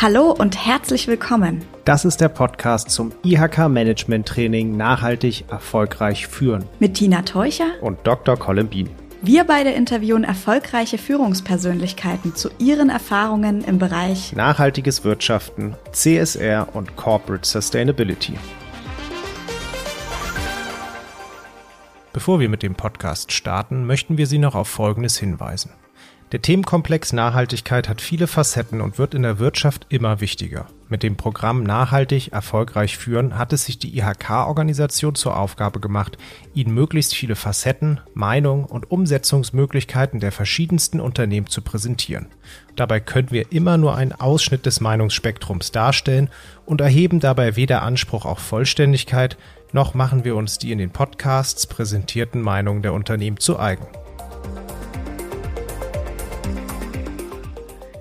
Hallo und herzlich willkommen. Das ist der Podcast zum IHK Management Training Nachhaltig erfolgreich führen mit Tina Teucher und Dr. Colin Bean. Wir beide interviewen erfolgreiche Führungspersönlichkeiten zu ihren Erfahrungen im Bereich nachhaltiges Wirtschaften, CSR und Corporate Sustainability. Bevor wir mit dem Podcast starten, möchten wir Sie noch auf Folgendes hinweisen. Der Themenkomplex Nachhaltigkeit hat viele Facetten und wird in der Wirtschaft immer wichtiger. Mit dem Programm Nachhaltig erfolgreich führen hat es sich die IHK-Organisation zur Aufgabe gemacht, Ihnen möglichst viele Facetten, Meinungen und Umsetzungsmöglichkeiten der verschiedensten Unternehmen zu präsentieren. Dabei können wir immer nur einen Ausschnitt des Meinungsspektrums darstellen und erheben dabei weder Anspruch auf Vollständigkeit, noch machen wir uns die in den Podcasts präsentierten Meinungen der Unternehmen zu eigen.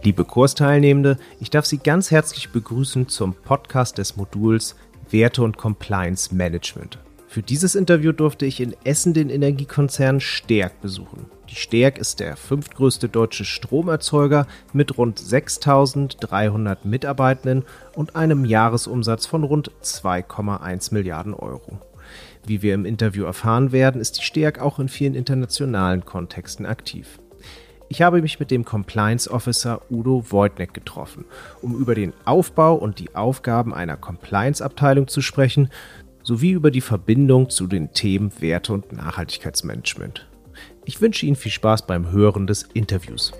Liebe Kursteilnehmende, ich darf Sie ganz herzlich begrüßen zum Podcast des Moduls Werte und Compliance Management. Für dieses Interview durfte ich in Essen den Energiekonzern Stärk besuchen. Die Stärk ist der fünftgrößte deutsche Stromerzeuger mit rund 6300 Mitarbeitenden und einem Jahresumsatz von rund 2,1 Milliarden Euro. Wie wir im Interview erfahren werden, ist die Stärk auch in vielen internationalen Kontexten aktiv. Ich habe mich mit dem Compliance Officer Udo Wojtnek getroffen, um über den Aufbau und die Aufgaben einer Compliance-Abteilung zu sprechen, sowie über die Verbindung zu den Themen Werte und Nachhaltigkeitsmanagement. Ich wünsche Ihnen viel Spaß beim Hören des Interviews.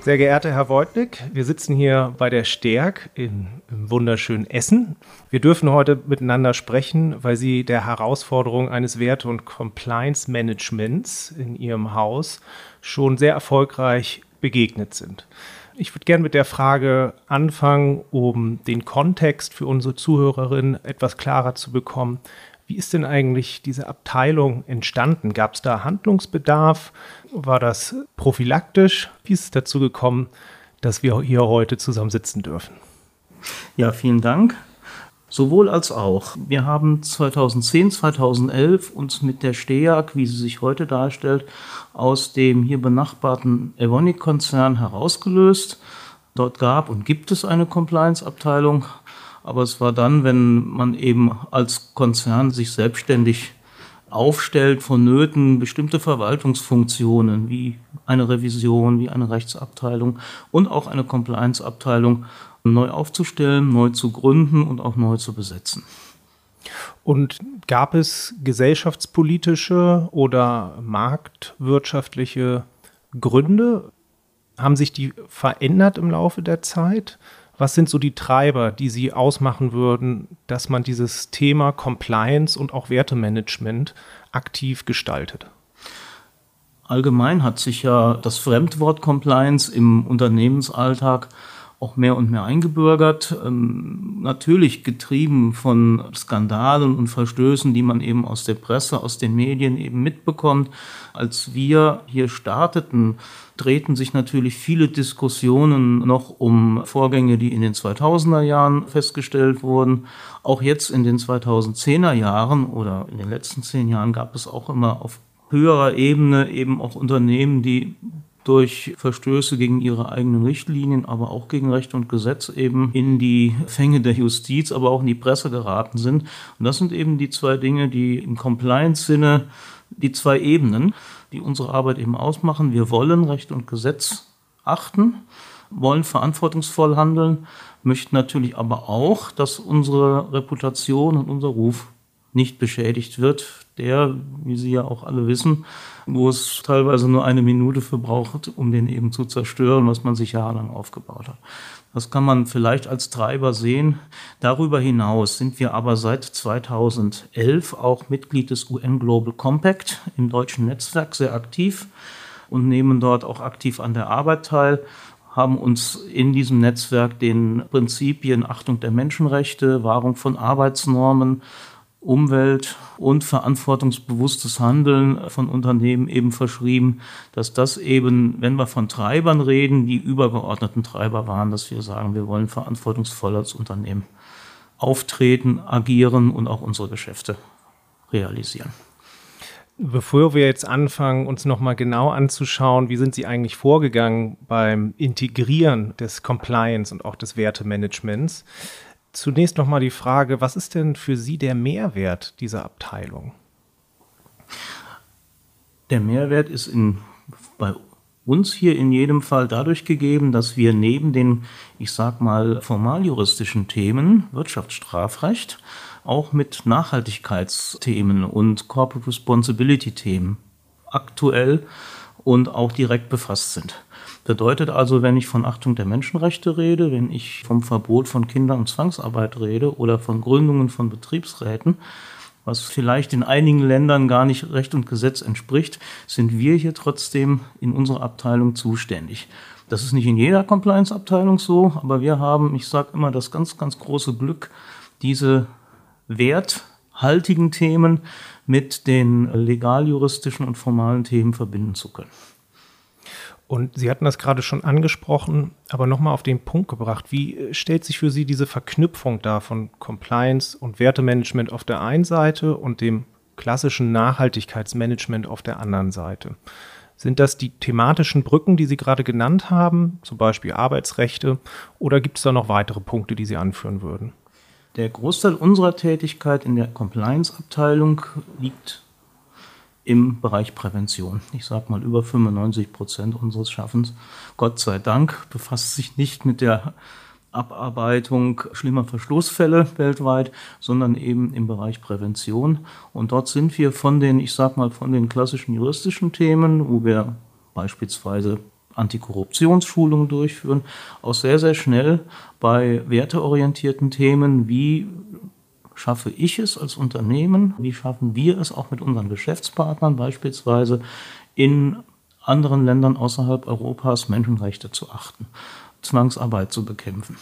Sehr geehrter Herr Wojtnik, wir sitzen hier bei der Stärk in, im wunderschönen Essen. Wir dürfen heute miteinander sprechen, weil Sie der Herausforderung eines Werte- und Compliance-Managements in Ihrem Haus schon sehr erfolgreich begegnet sind. Ich würde gerne mit der Frage anfangen, um den Kontext für unsere Zuhörerinnen etwas klarer zu bekommen. Wie ist denn eigentlich diese Abteilung entstanden? Gab es da Handlungsbedarf? War das prophylaktisch? Wie ist es dazu gekommen, dass wir hier heute zusammen sitzen dürfen? Ja, vielen Dank. Sowohl als auch. Wir haben 2010, 2011 uns mit der STEAG, wie sie sich heute darstellt, aus dem hier benachbarten Evonik-Konzern herausgelöst. Dort gab und gibt es eine Compliance-Abteilung, aber es war dann, wenn man eben als Konzern sich selbstständig aufstellt, vonnöten bestimmte Verwaltungsfunktionen wie eine Revision, wie eine Rechtsabteilung und auch eine Compliance-Abteilung neu aufzustellen, neu zu gründen und auch neu zu besetzen. Und gab es gesellschaftspolitische oder marktwirtschaftliche Gründe? Haben sich die verändert im Laufe der Zeit? Was sind so die Treiber, die Sie ausmachen würden, dass man dieses Thema Compliance und auch Wertemanagement aktiv gestaltet? Allgemein hat sich ja das Fremdwort Compliance im Unternehmensalltag auch mehr und mehr eingebürgert. Ähm, natürlich getrieben von Skandalen und Verstößen, die man eben aus der Presse, aus den Medien eben mitbekommt. Als wir hier starteten, drehten sich natürlich viele Diskussionen noch um Vorgänge, die in den 2000er Jahren festgestellt wurden. Auch jetzt in den 2010er Jahren oder in den letzten zehn Jahren gab es auch immer auf höherer Ebene eben auch Unternehmen, die durch Verstöße gegen ihre eigenen Richtlinien, aber auch gegen Recht und Gesetz eben in die Fänge der Justiz, aber auch in die Presse geraten sind. Und das sind eben die zwei Dinge, die im Compliance-Sinne die zwei Ebenen, die unsere Arbeit eben ausmachen. Wir wollen Recht und Gesetz achten, wollen verantwortungsvoll handeln, möchten natürlich aber auch, dass unsere Reputation und unser Ruf nicht beschädigt wird, der, wie Sie ja auch alle wissen, wo es teilweise nur eine Minute verbraucht, um den eben zu zerstören, was man sich jahrelang aufgebaut hat. Das kann man vielleicht als Treiber sehen. Darüber hinaus sind wir aber seit 2011 auch Mitglied des UN Global Compact im deutschen Netzwerk sehr aktiv und nehmen dort auch aktiv an der Arbeit teil haben uns in diesem Netzwerk den Prinzipien Achtung der Menschenrechte, Wahrung von Arbeitsnormen, Umwelt und verantwortungsbewusstes Handeln von Unternehmen eben verschrieben, dass das eben, wenn wir von Treibern reden, die übergeordneten Treiber waren, dass wir sagen, wir wollen verantwortungsvoll als Unternehmen auftreten, agieren und auch unsere Geschäfte realisieren. Bevor wir jetzt anfangen, uns nochmal genau anzuschauen, wie sind Sie eigentlich vorgegangen beim Integrieren des Compliance und auch des Wertemanagements, zunächst nochmal die Frage, was ist denn für Sie der Mehrwert dieser Abteilung? Der Mehrwert ist in, bei uns hier in jedem Fall dadurch gegeben, dass wir neben den, ich sag mal, formaljuristischen Themen, Wirtschaftsstrafrecht, auch mit Nachhaltigkeitsthemen und Corporate Responsibility Themen aktuell und auch direkt befasst sind. Bedeutet also, wenn ich von Achtung der Menschenrechte rede, wenn ich vom Verbot von Kinder- und Zwangsarbeit rede oder von Gründungen von Betriebsräten, was vielleicht in einigen Ländern gar nicht Recht und Gesetz entspricht, sind wir hier trotzdem in unserer Abteilung zuständig. Das ist nicht in jeder Compliance-Abteilung so, aber wir haben, ich sage immer, das ganz, ganz große Glück, diese werthaltigen Themen mit den legaljuristischen und formalen Themen verbinden zu können. Und Sie hatten das gerade schon angesprochen, aber nochmal auf den Punkt gebracht. Wie äh, stellt sich für Sie diese Verknüpfung da von Compliance und Wertemanagement auf der einen Seite und dem klassischen Nachhaltigkeitsmanagement auf der anderen Seite? Sind das die thematischen Brücken, die Sie gerade genannt haben, zum Beispiel Arbeitsrechte, oder gibt es da noch weitere Punkte, die Sie anführen würden? Der Großteil unserer Tätigkeit in der Compliance-Abteilung liegt im Bereich Prävention. Ich sage mal, über 95 Prozent unseres Schaffens, Gott sei Dank, befasst sich nicht mit der Abarbeitung schlimmer Verschlussfälle weltweit, sondern eben im Bereich Prävention. Und dort sind wir von den, ich sage mal, von den klassischen juristischen Themen, wo wir beispielsweise Antikorruptionsschulungen durchführen, auch sehr, sehr schnell bei werteorientierten Themen wie schaffe ich es als Unternehmen, wie schaffen wir es auch mit unseren Geschäftspartnern beispielsweise in anderen Ländern außerhalb Europas Menschenrechte zu achten, Zwangsarbeit zu bekämpfen.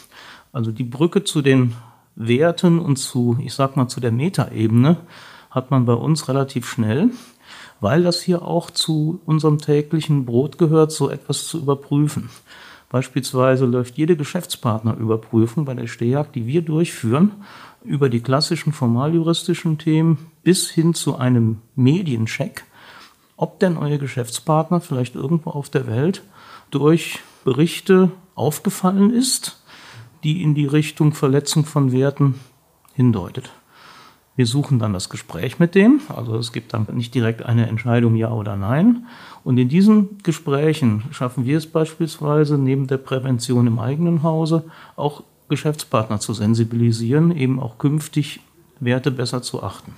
Also die Brücke zu den Werten und zu, ich sag mal, zu der Metaebene hat man bei uns relativ schnell weil das hier auch zu unserem täglichen Brot gehört, so etwas zu überprüfen. Beispielsweise läuft jede Geschäftspartnerüberprüfung bei der Stehjagd, die wir durchführen, über die klassischen formaljuristischen Themen bis hin zu einem Mediencheck, ob denn euer Geschäftspartner vielleicht irgendwo auf der Welt durch Berichte aufgefallen ist, die in die Richtung Verletzung von Werten hindeutet. Wir suchen dann das Gespräch mit dem. Also es gibt dann nicht direkt eine Entscheidung ja oder nein. Und in diesen Gesprächen schaffen wir es beispielsweise neben der Prävention im eigenen Hause auch Geschäftspartner zu sensibilisieren, eben auch künftig Werte besser zu achten.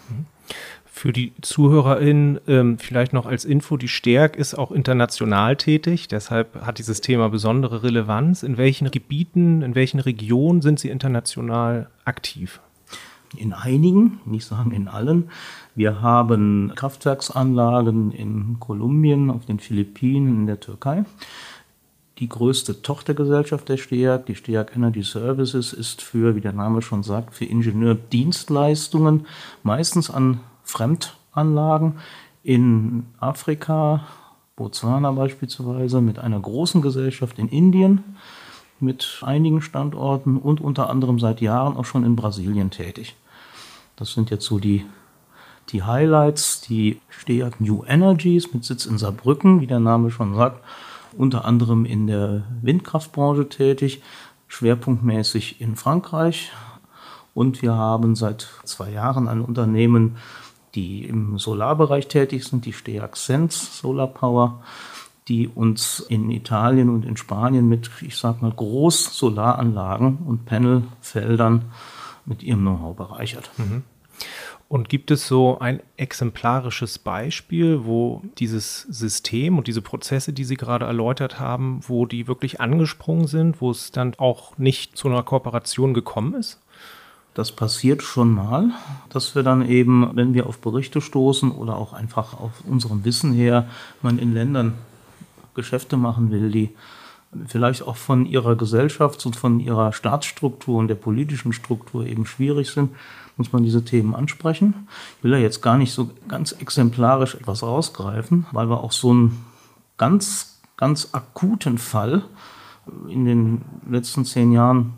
Für die ZuhörerInnen ähm, vielleicht noch als Info, die Stärk ist auch international tätig, deshalb hat dieses Thema besondere Relevanz. In welchen Gebieten, in welchen Regionen sind Sie international aktiv? in einigen, nicht sagen in allen. Wir haben Kraftwerksanlagen in Kolumbien, auf den Philippinen, in der Türkei. Die größte Tochtergesellschaft der STEAG, die STEAG Energy Services, ist für, wie der Name schon sagt, für Ingenieurdienstleistungen, meistens an Fremdanlagen in Afrika, Botswana beispielsweise, mit einer großen Gesellschaft in Indien mit einigen Standorten und unter anderem seit Jahren auch schon in Brasilien tätig. Das sind jetzt so die, die Highlights, die STEAG New Energies mit Sitz in Saarbrücken, wie der Name schon sagt, unter anderem in der Windkraftbranche tätig, schwerpunktmäßig in Frankreich. Und wir haben seit zwei Jahren ein Unternehmen, die im Solarbereich tätig sind, die STEAG Sense Solar Power die uns in Italien und in Spanien mit, ich sag mal, Groß-Solaranlagen und Panelfeldern mit ihrem Know-how bereichert. Mhm. Und gibt es so ein exemplarisches Beispiel, wo dieses System und diese Prozesse, die Sie gerade erläutert haben, wo die wirklich angesprungen sind, wo es dann auch nicht zu einer Kooperation gekommen ist? Das passiert schon mal, dass wir dann eben, wenn wir auf Berichte stoßen oder auch einfach auf unserem Wissen her, man in Ländern Geschäfte machen will, die vielleicht auch von ihrer Gesellschafts- und von ihrer Staatsstruktur und der politischen Struktur eben schwierig sind, muss man diese Themen ansprechen. Ich will da jetzt gar nicht so ganz exemplarisch etwas rausgreifen, weil wir auch so einen ganz, ganz akuten Fall in den letzten zehn Jahren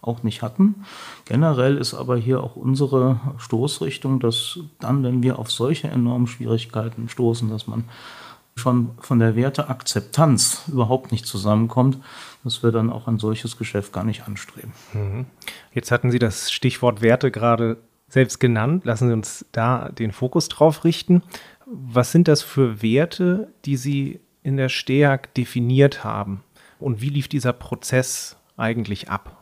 auch nicht hatten. Generell ist aber hier auch unsere Stoßrichtung, dass dann, wenn wir auf solche enormen Schwierigkeiten stoßen, dass man schon von der Werteakzeptanz überhaupt nicht zusammenkommt, dass wir dann auch ein solches Geschäft gar nicht anstreben. Mhm. Jetzt hatten Sie das Stichwort Werte gerade selbst genannt. Lassen Sie uns da den Fokus drauf richten. Was sind das für Werte, die Sie in der STEAG definiert haben? Und wie lief dieser Prozess eigentlich ab?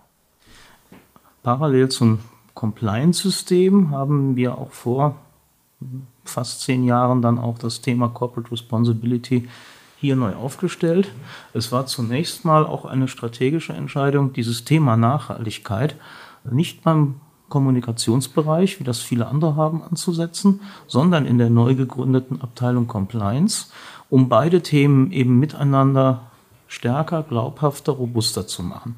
Parallel zum Compliance-System haben wir auch vor fast zehn Jahren dann auch das Thema Corporate Responsibility hier neu aufgestellt. Es war zunächst mal auch eine strategische Entscheidung, dieses Thema Nachhaltigkeit nicht beim Kommunikationsbereich, wie das viele andere haben, anzusetzen, sondern in der neu gegründeten Abteilung Compliance, um beide Themen eben miteinander stärker, glaubhafter, robuster zu machen.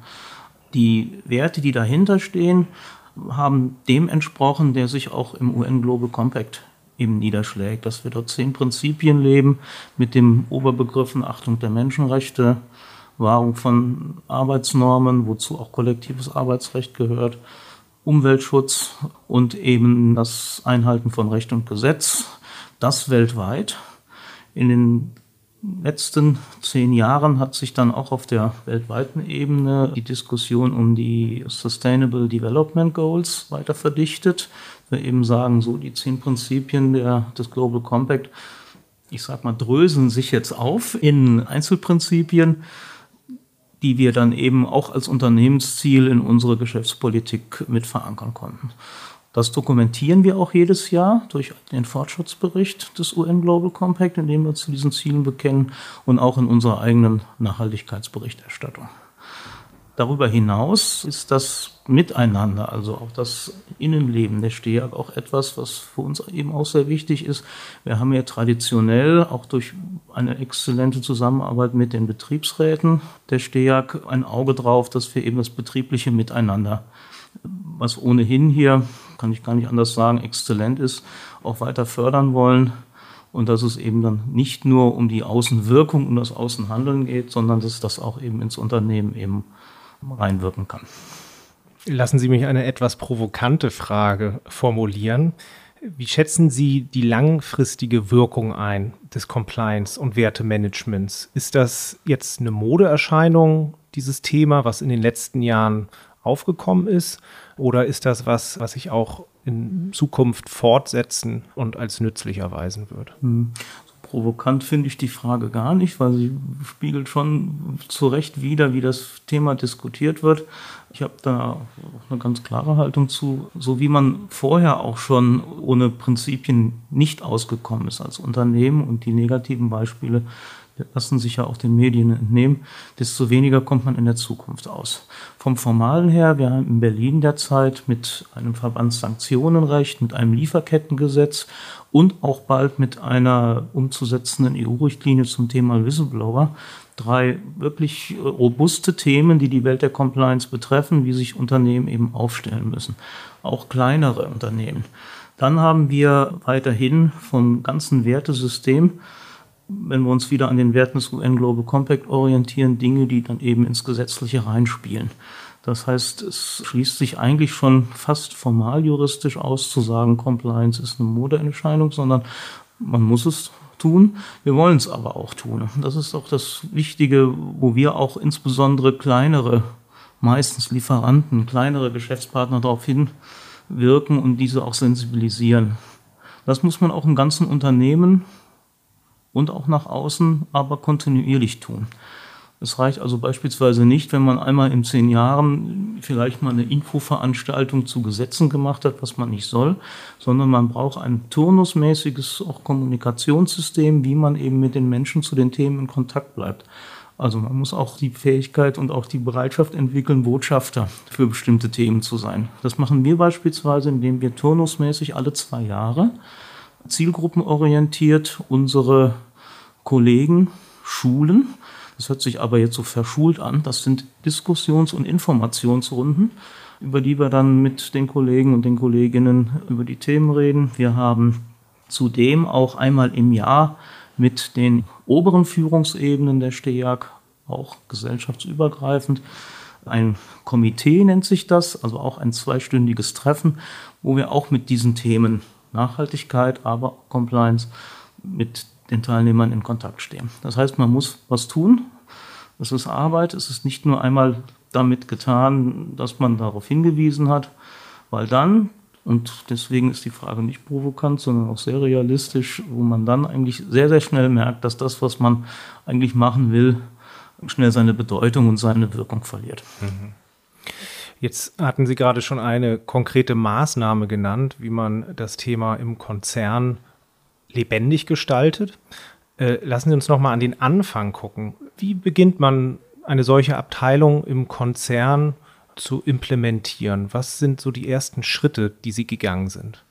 Die Werte, die dahinter stehen, haben dem entsprochen, der sich auch im UN Global Compact eben niederschlägt, dass wir dort zehn Prinzipien leben mit dem Oberbegriffen Achtung der Menschenrechte, Wahrung von Arbeitsnormen, wozu auch kollektives Arbeitsrecht gehört, Umweltschutz und eben das Einhalten von Recht und Gesetz, das weltweit. In den letzten zehn Jahren hat sich dann auch auf der weltweiten Ebene die Diskussion um die Sustainable Development Goals weiter verdichtet. Wir eben sagen, so die zehn Prinzipien der, des Global Compact, ich sag mal, dröseln sich jetzt auf in Einzelprinzipien, die wir dann eben auch als Unternehmensziel in unsere Geschäftspolitik mit verankern konnten. Das dokumentieren wir auch jedes Jahr durch den Fortschrittsbericht des UN Global Compact, in dem wir uns zu diesen Zielen bekennen und auch in unserer eigenen Nachhaltigkeitsberichterstattung. Darüber hinaus ist das Miteinander, also auch das Innenleben der STEAG auch etwas, was für uns eben auch sehr wichtig ist. Wir haben ja traditionell auch durch eine exzellente Zusammenarbeit mit den Betriebsräten der STEAG ein Auge drauf, dass wir eben das betriebliche Miteinander, was ohnehin hier kann ich gar nicht anders sagen, exzellent ist, auch weiter fördern wollen. Und dass es eben dann nicht nur um die Außenwirkung, um das Außenhandeln geht, sondern dass das auch eben ins Unternehmen eben reinwirken kann. Lassen Sie mich eine etwas provokante Frage formulieren. Wie schätzen Sie die langfristige Wirkung ein des Compliance- und Wertemanagements? Ist das jetzt eine Modeerscheinung, dieses Thema, was in den letzten Jahren aufgekommen ist? Oder ist das was, was sich auch in Zukunft fortsetzen und als nützlich erweisen wird? Provokant finde ich die Frage gar nicht, weil sie spiegelt schon zu Recht wider, wie das Thema diskutiert wird. Ich habe da auch eine ganz klare Haltung zu, so wie man vorher auch schon ohne Prinzipien nicht ausgekommen ist als Unternehmen und die negativen Beispiele lassen sich ja auch den Medien entnehmen, desto weniger kommt man in der Zukunft aus. Vom Formalen her, wir haben in Berlin derzeit mit einem Verbandssanktionenrecht, mit einem Lieferkettengesetz und auch bald mit einer umzusetzenden EU-Richtlinie zum Thema Whistleblower drei wirklich robuste Themen, die die Welt der Compliance betreffen, wie sich Unternehmen eben aufstellen müssen. Auch kleinere Unternehmen. Dann haben wir weiterhin vom ganzen Wertesystem wenn wir uns wieder an den Werten des UN Global Compact orientieren, Dinge, die dann eben ins Gesetzliche reinspielen. Das heißt, es schließt sich eigentlich schon fast formal juristisch aus, zu sagen, Compliance ist eine Modeentscheidung, sondern man muss es tun. Wir wollen es aber auch tun. Das ist auch das Wichtige, wo wir auch insbesondere kleinere, meistens Lieferanten, kleinere Geschäftspartner darauf hinwirken und diese auch sensibilisieren. Das muss man auch im ganzen Unternehmen und auch nach außen, aber kontinuierlich tun. Es reicht also beispielsweise nicht, wenn man einmal in zehn Jahren vielleicht mal eine Infoveranstaltung zu Gesetzen gemacht hat, was man nicht soll, sondern man braucht ein turnusmäßiges auch Kommunikationssystem, wie man eben mit den Menschen zu den Themen in Kontakt bleibt. Also man muss auch die Fähigkeit und auch die Bereitschaft entwickeln, Botschafter für bestimmte Themen zu sein. Das machen wir beispielsweise, indem wir turnusmäßig alle zwei Jahre zielgruppenorientiert unsere Kollegen schulen. Das hört sich aber jetzt so verschult an. Das sind Diskussions- und Informationsrunden, über die wir dann mit den Kollegen und den Kolleginnen über die Themen reden. Wir haben zudem auch einmal im Jahr mit den oberen Führungsebenen der STEAG, auch gesellschaftsübergreifend, ein Komitee, nennt sich das, also auch ein zweistündiges Treffen, wo wir auch mit diesen Themen Nachhaltigkeit, aber Compliance mit den Teilnehmern in Kontakt stehen. Das heißt, man muss was tun. Das ist Arbeit. Es ist nicht nur einmal damit getan, dass man darauf hingewiesen hat, weil dann, und deswegen ist die Frage nicht provokant, sondern auch sehr realistisch, wo man dann eigentlich sehr, sehr schnell merkt, dass das, was man eigentlich machen will, schnell seine Bedeutung und seine Wirkung verliert. Mhm. Jetzt hatten Sie gerade schon eine konkrete Maßnahme genannt, wie man das Thema im Konzern lebendig gestaltet. Äh, lassen Sie uns noch mal an den Anfang gucken. Wie beginnt man eine solche Abteilung im Konzern zu implementieren? Was sind so die ersten Schritte, die Sie gegangen sind?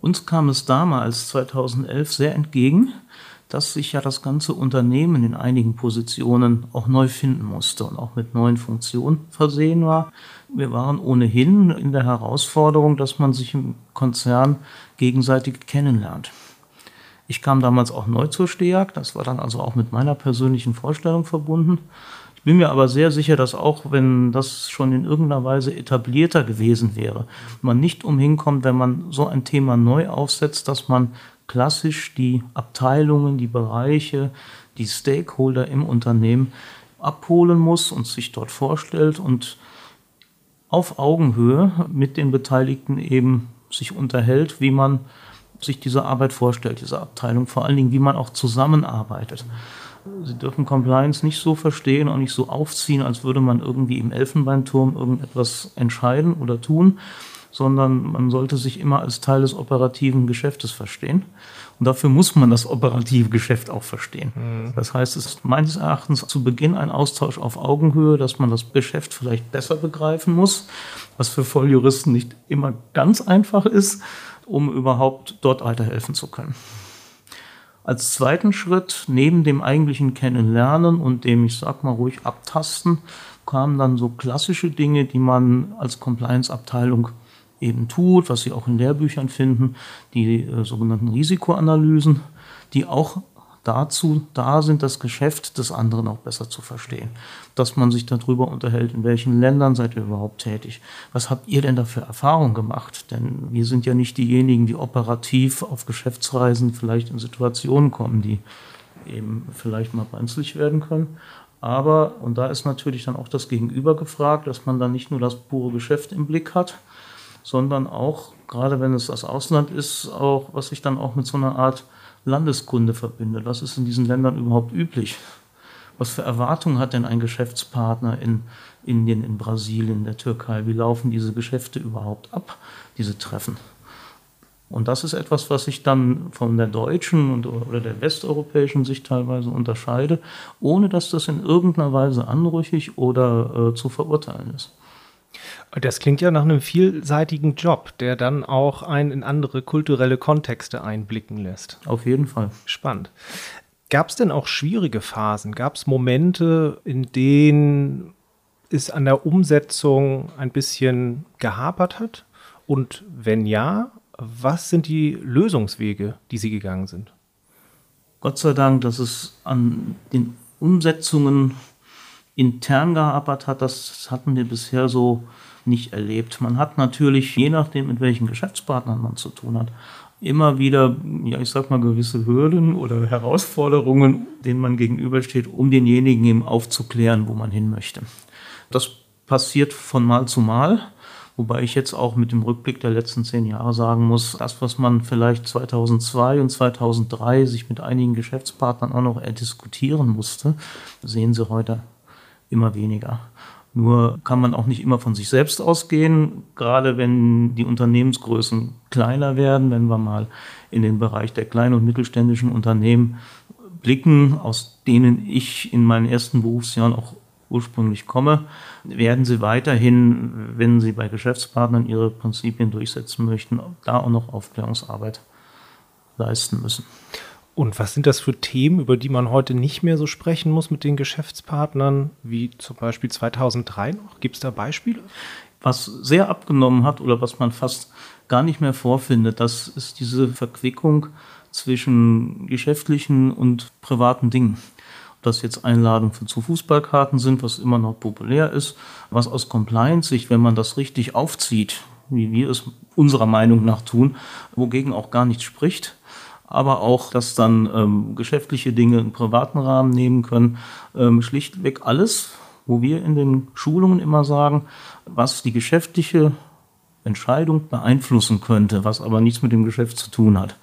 Uns kam es damals 2011 sehr entgegen, dass sich ja das ganze Unternehmen in einigen Positionen auch neu finden musste und auch mit neuen Funktionen versehen war. Wir waren ohnehin in der Herausforderung, dass man sich im Konzern gegenseitig kennenlernt. Ich kam damals auch neu zur STEAG, das war dann also auch mit meiner persönlichen Vorstellung verbunden. Ich bin mir aber sehr sicher, dass auch wenn das schon in irgendeiner Weise etablierter gewesen wäre, man nicht umhin kommt, wenn man so ein Thema neu aufsetzt, dass man klassisch die Abteilungen, die Bereiche, die Stakeholder im Unternehmen abholen muss und sich dort vorstellt und auf Augenhöhe mit den Beteiligten eben sich unterhält, wie man sich diese Arbeit vorstellt, diese Abteilung, vor allen Dingen, wie man auch zusammenarbeitet. Sie dürfen Compliance nicht so verstehen und nicht so aufziehen, als würde man irgendwie im Elfenbeinturm irgendetwas entscheiden oder tun, sondern man sollte sich immer als Teil des operativen Geschäftes verstehen. Und dafür muss man das operative Geschäft auch verstehen. Mhm. Das heißt, es ist meines Erachtens zu Beginn ein Austausch auf Augenhöhe, dass man das Geschäft vielleicht besser begreifen muss, was für Volljuristen nicht immer ganz einfach ist, um überhaupt dort weiterhelfen zu können. Als zweiten Schritt, neben dem eigentlichen Kennenlernen und dem, ich sag mal ruhig, Abtasten, kamen dann so klassische Dinge, die man als Compliance-Abteilung eben tut, was Sie auch in Lehrbüchern finden, die äh, sogenannten Risikoanalysen, die auch dazu da sind, das Geschäft des anderen auch besser zu verstehen. Dass man sich darüber unterhält, in welchen Ländern seid ihr überhaupt tätig? Was habt ihr denn da für Erfahrungen gemacht? Denn wir sind ja nicht diejenigen, die operativ auf Geschäftsreisen vielleicht in Situationen kommen, die eben vielleicht mal brenzlig werden können. Aber, und da ist natürlich dann auch das Gegenüber gefragt, dass man dann nicht nur das pure Geschäft im Blick hat, sondern auch, gerade wenn es das Ausland ist, auch, was sich dann auch mit so einer Art Landeskunde verbindet. Was ist in diesen Ländern überhaupt üblich? Was für Erwartungen hat denn ein Geschäftspartner in Indien, in Brasilien, der Türkei? Wie laufen diese Geschäfte überhaupt ab, diese Treffen? Und das ist etwas, was sich dann von der deutschen und, oder der westeuropäischen Sicht teilweise unterscheidet, ohne dass das in irgendeiner Weise anrüchig oder äh, zu verurteilen ist. Das klingt ja nach einem vielseitigen Job, der dann auch einen in andere kulturelle Kontexte einblicken lässt. Auf jeden Fall. Spannend. Gab es denn auch schwierige Phasen? Gab es Momente, in denen es an der Umsetzung ein bisschen gehapert hat? Und wenn ja, was sind die Lösungswege, die Sie gegangen sind? Gott sei Dank, dass es an den Umsetzungen intern gehapert hat, das hatten wir bisher so nicht erlebt. Man hat natürlich, je nachdem, mit welchen Geschäftspartnern man zu tun hat, immer wieder, ja, ich sag mal, gewisse Hürden oder Herausforderungen, denen man gegenübersteht, um denjenigen eben aufzuklären, wo man hin möchte. Das passiert von Mal zu Mal. Wobei ich jetzt auch mit dem Rückblick der letzten zehn Jahre sagen muss, das, was man vielleicht 2002 und 2003 sich mit einigen Geschäftspartnern auch noch diskutieren musste, sehen Sie heute immer weniger. Nur kann man auch nicht immer von sich selbst ausgehen, gerade wenn die Unternehmensgrößen kleiner werden, wenn wir mal in den Bereich der kleinen und mittelständischen Unternehmen blicken, aus denen ich in meinen ersten Berufsjahren auch ursprünglich komme, werden sie weiterhin, wenn sie bei Geschäftspartnern ihre Prinzipien durchsetzen möchten, da auch noch Aufklärungsarbeit leisten müssen. Und was sind das für Themen, über die man heute nicht mehr so sprechen muss mit den Geschäftspartnern, wie zum Beispiel 2003 noch? Gibt es da Beispiele? Was sehr abgenommen hat oder was man fast gar nicht mehr vorfindet, das ist diese Verquickung zwischen geschäftlichen und privaten Dingen. das jetzt Einladungen zu Fußballkarten sind, was immer noch populär ist, was aus Compliance-Sicht, wenn man das richtig aufzieht, wie wir es unserer Meinung nach tun, wogegen auch gar nichts spricht, aber auch, dass dann ähm, geschäftliche Dinge in privaten Rahmen nehmen können, ähm, schlichtweg alles, wo wir in den Schulungen immer sagen, was die geschäftliche Entscheidung beeinflussen könnte, was aber nichts mit dem Geschäft zu tun hat.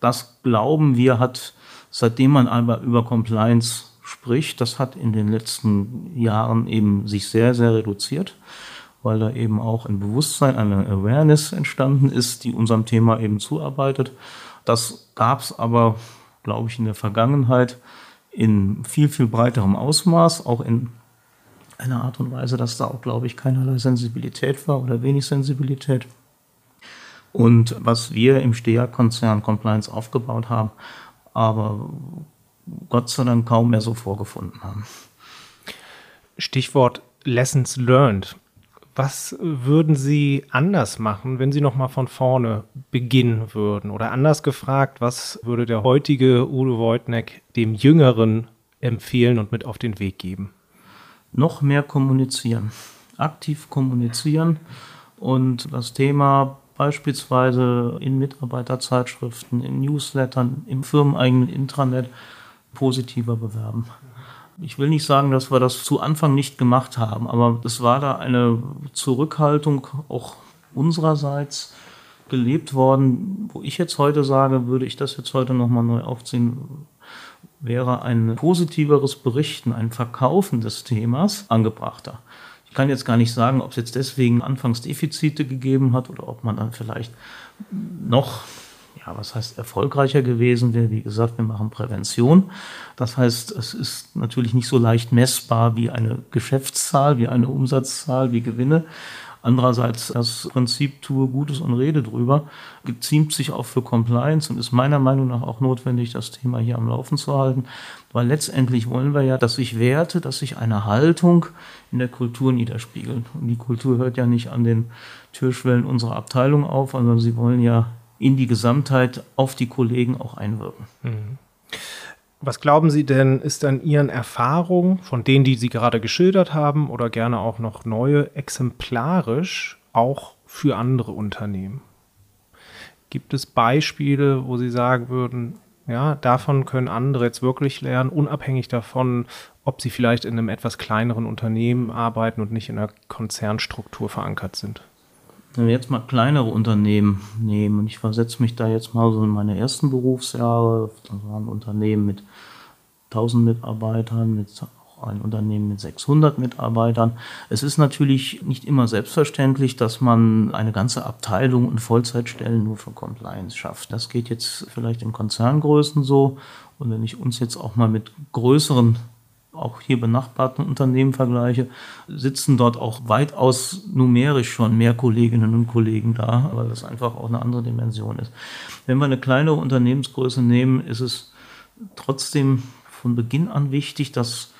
Das glauben wir hat, seitdem man aber über Compliance spricht, das hat in den letzten Jahren eben sich sehr, sehr reduziert, weil da eben auch ein Bewusstsein, eine Awareness entstanden ist, die unserem Thema eben zuarbeitet. Das gab es aber, glaube ich, in der Vergangenheit in viel, viel breiterem Ausmaß, auch in einer Art und Weise, dass da auch, glaube ich, keinerlei Sensibilität war oder wenig Sensibilität. Und was wir im STEA-Konzern Compliance aufgebaut haben, aber Gott sei Dank kaum mehr so vorgefunden haben. Stichwort Lessons learned. Was würden Sie anders machen, wenn Sie noch mal von vorne beginnen würden? Oder anders gefragt, was würde der heutige Udo Wojtnek dem Jüngeren empfehlen und mit auf den Weg geben? Noch mehr kommunizieren, aktiv kommunizieren und das Thema beispielsweise in Mitarbeiterzeitschriften, in Newslettern, im firmeneigenen Intranet positiver bewerben. Ich will nicht sagen, dass wir das zu Anfang nicht gemacht haben, aber es war da eine Zurückhaltung auch unsererseits gelebt worden, wo ich jetzt heute sage, würde ich das jetzt heute nochmal neu aufziehen, wäre ein positiveres Berichten, ein Verkaufen des Themas angebrachter. Ich kann jetzt gar nicht sagen, ob es jetzt deswegen anfangs Defizite gegeben hat oder ob man dann vielleicht noch ja, was heißt erfolgreicher gewesen wäre, wie gesagt, wir machen Prävention. Das heißt, es ist natürlich nicht so leicht messbar wie eine Geschäftszahl, wie eine Umsatzzahl, wie Gewinne. Andererseits das Prinzip tue Gutes und rede drüber, geziemt sich auch für Compliance und ist meiner Meinung nach auch notwendig, das Thema hier am Laufen zu halten. Weil letztendlich wollen wir ja, dass sich Werte, dass sich eine Haltung in der Kultur niederspiegeln. Und die Kultur hört ja nicht an den Türschwellen unserer Abteilung auf, sondern sie wollen ja in die Gesamtheit auf die Kollegen auch einwirken. Mhm. Was glauben Sie denn, ist an Ihren Erfahrungen, von denen, die Sie gerade geschildert haben, oder gerne auch noch neue, exemplarisch auch für andere Unternehmen? Gibt es Beispiele, wo Sie sagen würden, ja, davon können andere jetzt wirklich lernen, unabhängig davon, ob sie vielleicht in einem etwas kleineren Unternehmen arbeiten und nicht in einer Konzernstruktur verankert sind? Wenn wir jetzt mal kleinere Unternehmen nehmen, und ich versetze mich da jetzt mal so in meine ersten Berufsjahre, das waren Unternehmen mit 1000 Mitarbeitern, mit auch ein Unternehmen mit 600 Mitarbeitern. Es ist natürlich nicht immer selbstverständlich, dass man eine ganze Abteilung und Vollzeitstellen nur für Compliance schafft. Das geht jetzt vielleicht in Konzerngrößen so. Und wenn ich uns jetzt auch mal mit größeren auch hier benachbarten Unternehmen vergleiche, sitzen dort auch weitaus numerisch schon mehr Kolleginnen und Kollegen da, weil das einfach auch eine andere Dimension ist. Wenn wir eine kleine Unternehmensgröße nehmen, ist es trotzdem von Beginn an wichtig, dass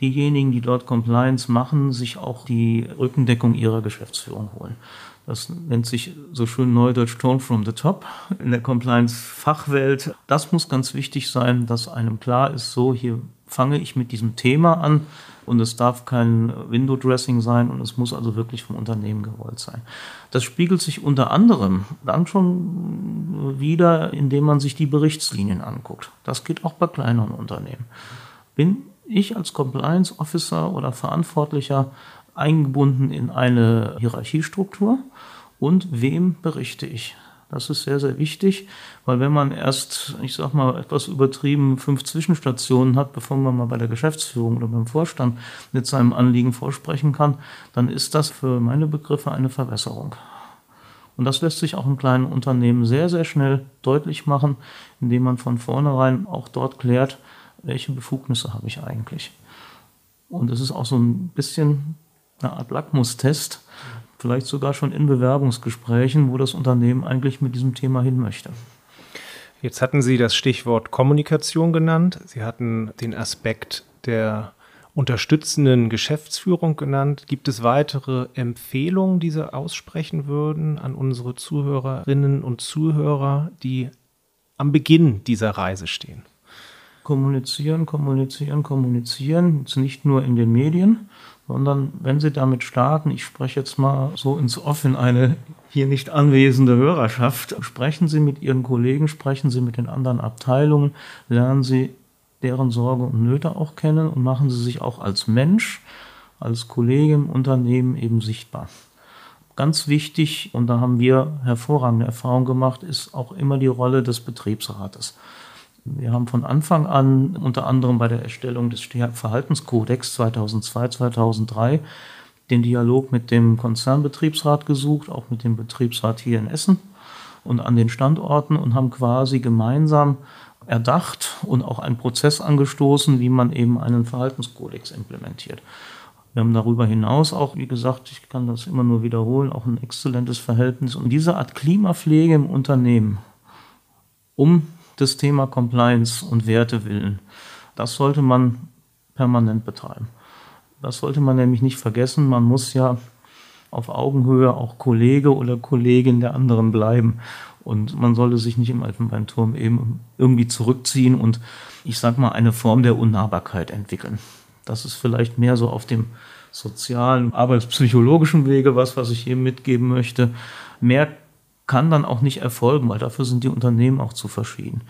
diejenigen, die dort Compliance machen, sich auch die Rückendeckung ihrer Geschäftsführung holen. Das nennt sich so schön neudeutsch Tone from the Top in der Compliance-Fachwelt. Das muss ganz wichtig sein, dass einem klar ist, so hier fange ich mit diesem Thema an und es darf kein Window-Dressing sein und es muss also wirklich vom Unternehmen gewollt sein. Das spiegelt sich unter anderem dann schon wieder, indem man sich die Berichtslinien anguckt. Das geht auch bei kleineren Unternehmen. Bin ich als Compliance Officer oder Verantwortlicher eingebunden in eine Hierarchiestruktur und wem berichte ich? Das ist sehr, sehr wichtig, weil wenn man erst, ich sag mal, etwas übertrieben fünf Zwischenstationen hat, bevor man mal bei der Geschäftsführung oder beim Vorstand mit seinem Anliegen vorsprechen kann, dann ist das für meine Begriffe eine Verwässerung. Und das lässt sich auch in kleinen Unternehmen sehr, sehr schnell deutlich machen, indem man von vornherein auch dort klärt, welche Befugnisse habe ich eigentlich. Und es ist auch so ein bisschen eine Art Lackmustest, vielleicht sogar schon in Bewerbungsgesprächen, wo das Unternehmen eigentlich mit diesem Thema hin möchte. Jetzt hatten Sie das Stichwort Kommunikation genannt. Sie hatten den Aspekt der unterstützenden Geschäftsführung genannt. Gibt es weitere Empfehlungen, die Sie aussprechen würden an unsere Zuhörerinnen und Zuhörer, die am Beginn dieser Reise stehen? Kommunizieren, kommunizieren, kommunizieren. Jetzt nicht nur in den Medien, sondern wenn Sie damit starten, ich spreche jetzt mal so ins Off in eine hier nicht anwesende Hörerschaft, sprechen Sie mit Ihren Kollegen, sprechen Sie mit den anderen Abteilungen, lernen Sie deren Sorge und Nöte auch kennen und machen Sie sich auch als Mensch, als Kollege im Unternehmen eben sichtbar. Ganz wichtig, und da haben wir hervorragende Erfahrungen gemacht, ist auch immer die Rolle des Betriebsrates. Wir haben von Anfang an, unter anderem bei der Erstellung des Verhaltenskodex 2002, 2003, den Dialog mit dem Konzernbetriebsrat gesucht, auch mit dem Betriebsrat hier in Essen und an den Standorten und haben quasi gemeinsam erdacht und auch einen Prozess angestoßen, wie man eben einen Verhaltenskodex implementiert. Wir haben darüber hinaus auch, wie gesagt, ich kann das immer nur wiederholen, auch ein exzellentes Verhältnis. Und diese Art Klimapflege im Unternehmen, um das Thema Compliance und Werte willen, das sollte man permanent betreiben. Das sollte man nämlich nicht vergessen. Man muss ja auf Augenhöhe auch Kollege oder Kollegin der anderen bleiben. Und man sollte sich nicht im Elfenbeinturm eben irgendwie zurückziehen und ich sag mal eine Form der Unnahbarkeit entwickeln. Das ist vielleicht mehr so auf dem sozialen, arbeitspsychologischen Wege was, was ich hier mitgeben möchte. Mehr kann dann auch nicht erfolgen, weil dafür sind die Unternehmen auch zu verschieden.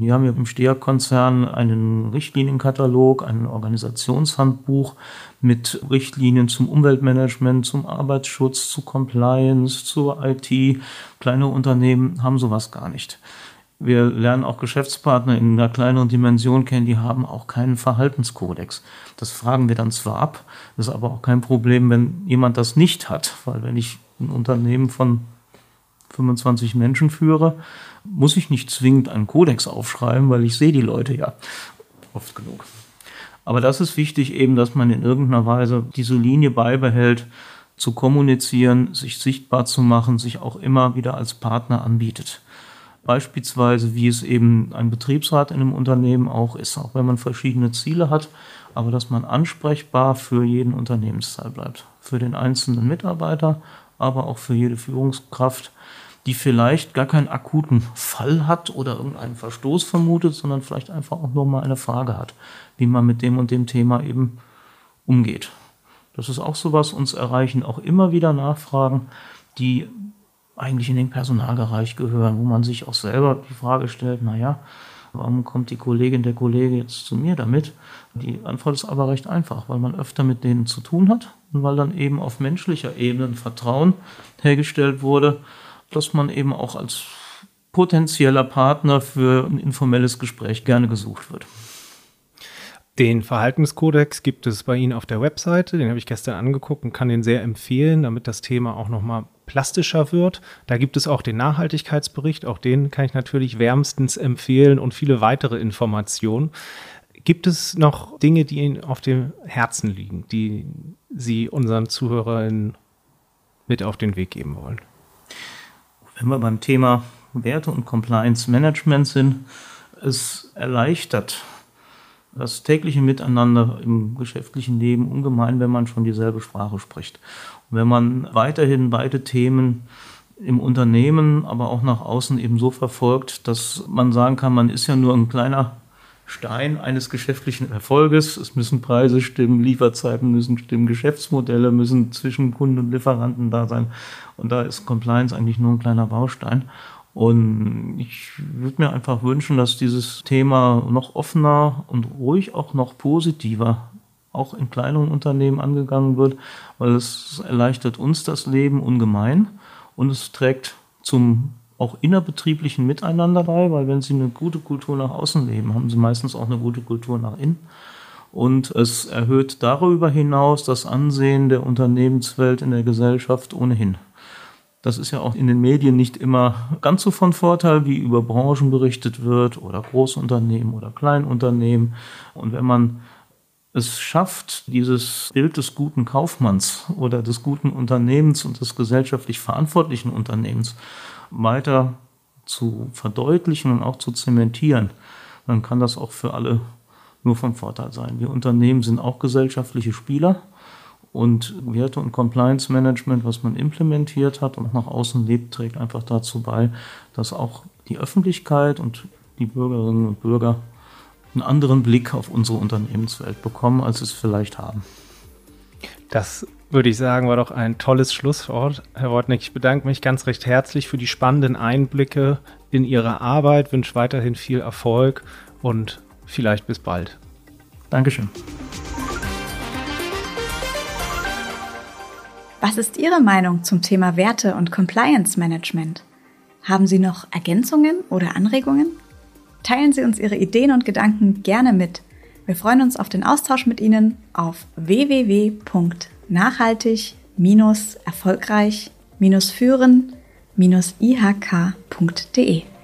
Wir haben ja im Steher-Konzern einen Richtlinienkatalog, ein Organisationshandbuch mit Richtlinien zum Umweltmanagement, zum Arbeitsschutz, zu Compliance, zur IT. Kleine Unternehmen haben sowas gar nicht. Wir lernen auch Geschäftspartner in einer kleineren Dimension kennen, die haben auch keinen Verhaltenskodex. Das fragen wir dann zwar ab, das ist aber auch kein Problem, wenn jemand das nicht hat, weil wenn ich ein Unternehmen von 25 Menschen führe, muss ich nicht zwingend einen Kodex aufschreiben, weil ich sehe die Leute ja oft genug. Aber das ist wichtig eben, dass man in irgendeiner Weise diese Linie beibehält, zu kommunizieren, sich sichtbar zu machen, sich auch immer wieder als Partner anbietet. Beispielsweise, wie es eben ein Betriebsrat in einem Unternehmen auch ist, auch wenn man verschiedene Ziele hat, aber dass man ansprechbar für jeden Unternehmensteil bleibt. Für den einzelnen Mitarbeiter, aber auch für jede Führungskraft, die vielleicht gar keinen akuten Fall hat oder irgendeinen Verstoß vermutet, sondern vielleicht einfach auch nur mal eine Frage hat, wie man mit dem und dem Thema eben umgeht. Das ist auch so was, uns erreichen auch immer wieder Nachfragen, die eigentlich in den Personalbereich gehören, wo man sich auch selber die Frage stellt, naja, warum kommt die Kollegin, der Kollege jetzt zu mir damit? Die Antwort ist aber recht einfach, weil man öfter mit denen zu tun hat und weil dann eben auf menschlicher Ebene Vertrauen hergestellt wurde, dass man eben auch als potenzieller Partner für ein informelles Gespräch gerne gesucht wird. Den Verhaltenskodex gibt es bei Ihnen auf der Webseite. Den habe ich gestern angeguckt und kann den sehr empfehlen, damit das Thema auch nochmal plastischer wird. Da gibt es auch den Nachhaltigkeitsbericht. Auch den kann ich natürlich wärmstens empfehlen und viele weitere Informationen. Gibt es noch Dinge, die Ihnen auf dem Herzen liegen, die Sie unseren Zuhörern mit auf den Weg geben wollen? Wenn wir beim Thema Werte und Compliance Management sind, es erleichtert das tägliche Miteinander im geschäftlichen Leben ungemein, wenn man schon dieselbe Sprache spricht. Und wenn man weiterhin beide Themen im Unternehmen, aber auch nach außen eben so verfolgt, dass man sagen kann, man ist ja nur ein kleiner Stein eines geschäftlichen Erfolges. Es müssen Preise stimmen, Lieferzeiten müssen stimmen, Geschäftsmodelle müssen zwischen Kunden und Lieferanten da sein. Und da ist Compliance eigentlich nur ein kleiner Baustein. Und ich würde mir einfach wünschen, dass dieses Thema noch offener und ruhig auch noch positiver auch in kleineren Unternehmen angegangen wird, weil es erleichtert uns das Leben ungemein und es trägt zum auch innerbetrieblichen Miteinander bei, weil wenn Sie eine gute Kultur nach außen leben, haben Sie meistens auch eine gute Kultur nach innen. Und es erhöht darüber hinaus das Ansehen der Unternehmenswelt in der Gesellschaft ohnehin. Das ist ja auch in den Medien nicht immer ganz so von Vorteil, wie über Branchen berichtet wird oder Großunternehmen oder Kleinunternehmen. Und wenn man es schafft, dieses Bild des guten Kaufmanns oder des guten Unternehmens und des gesellschaftlich verantwortlichen Unternehmens weiter zu verdeutlichen und auch zu zementieren, dann kann das auch für alle nur von Vorteil sein. Wir Unternehmen sind auch gesellschaftliche Spieler und Werte- und Compliance-Management, was man implementiert hat und nach außen lebt, trägt einfach dazu bei, dass auch die Öffentlichkeit und die Bürgerinnen und Bürger einen anderen Blick auf unsere Unternehmenswelt bekommen, als es vielleicht haben. Das würde ich sagen, war doch ein tolles Schlusswort. Herr Wortnick, ich bedanke mich ganz recht herzlich für die spannenden Einblicke in Ihre Arbeit, wünsche weiterhin viel Erfolg und vielleicht bis bald. Dankeschön. Was ist Ihre Meinung zum Thema Werte und Compliance Management? Haben Sie noch Ergänzungen oder Anregungen? Teilen Sie uns Ihre Ideen und Gedanken gerne mit. Wir freuen uns auf den Austausch mit Ihnen auf www.nachhaltig-erfolgreich-führen-ihk.de.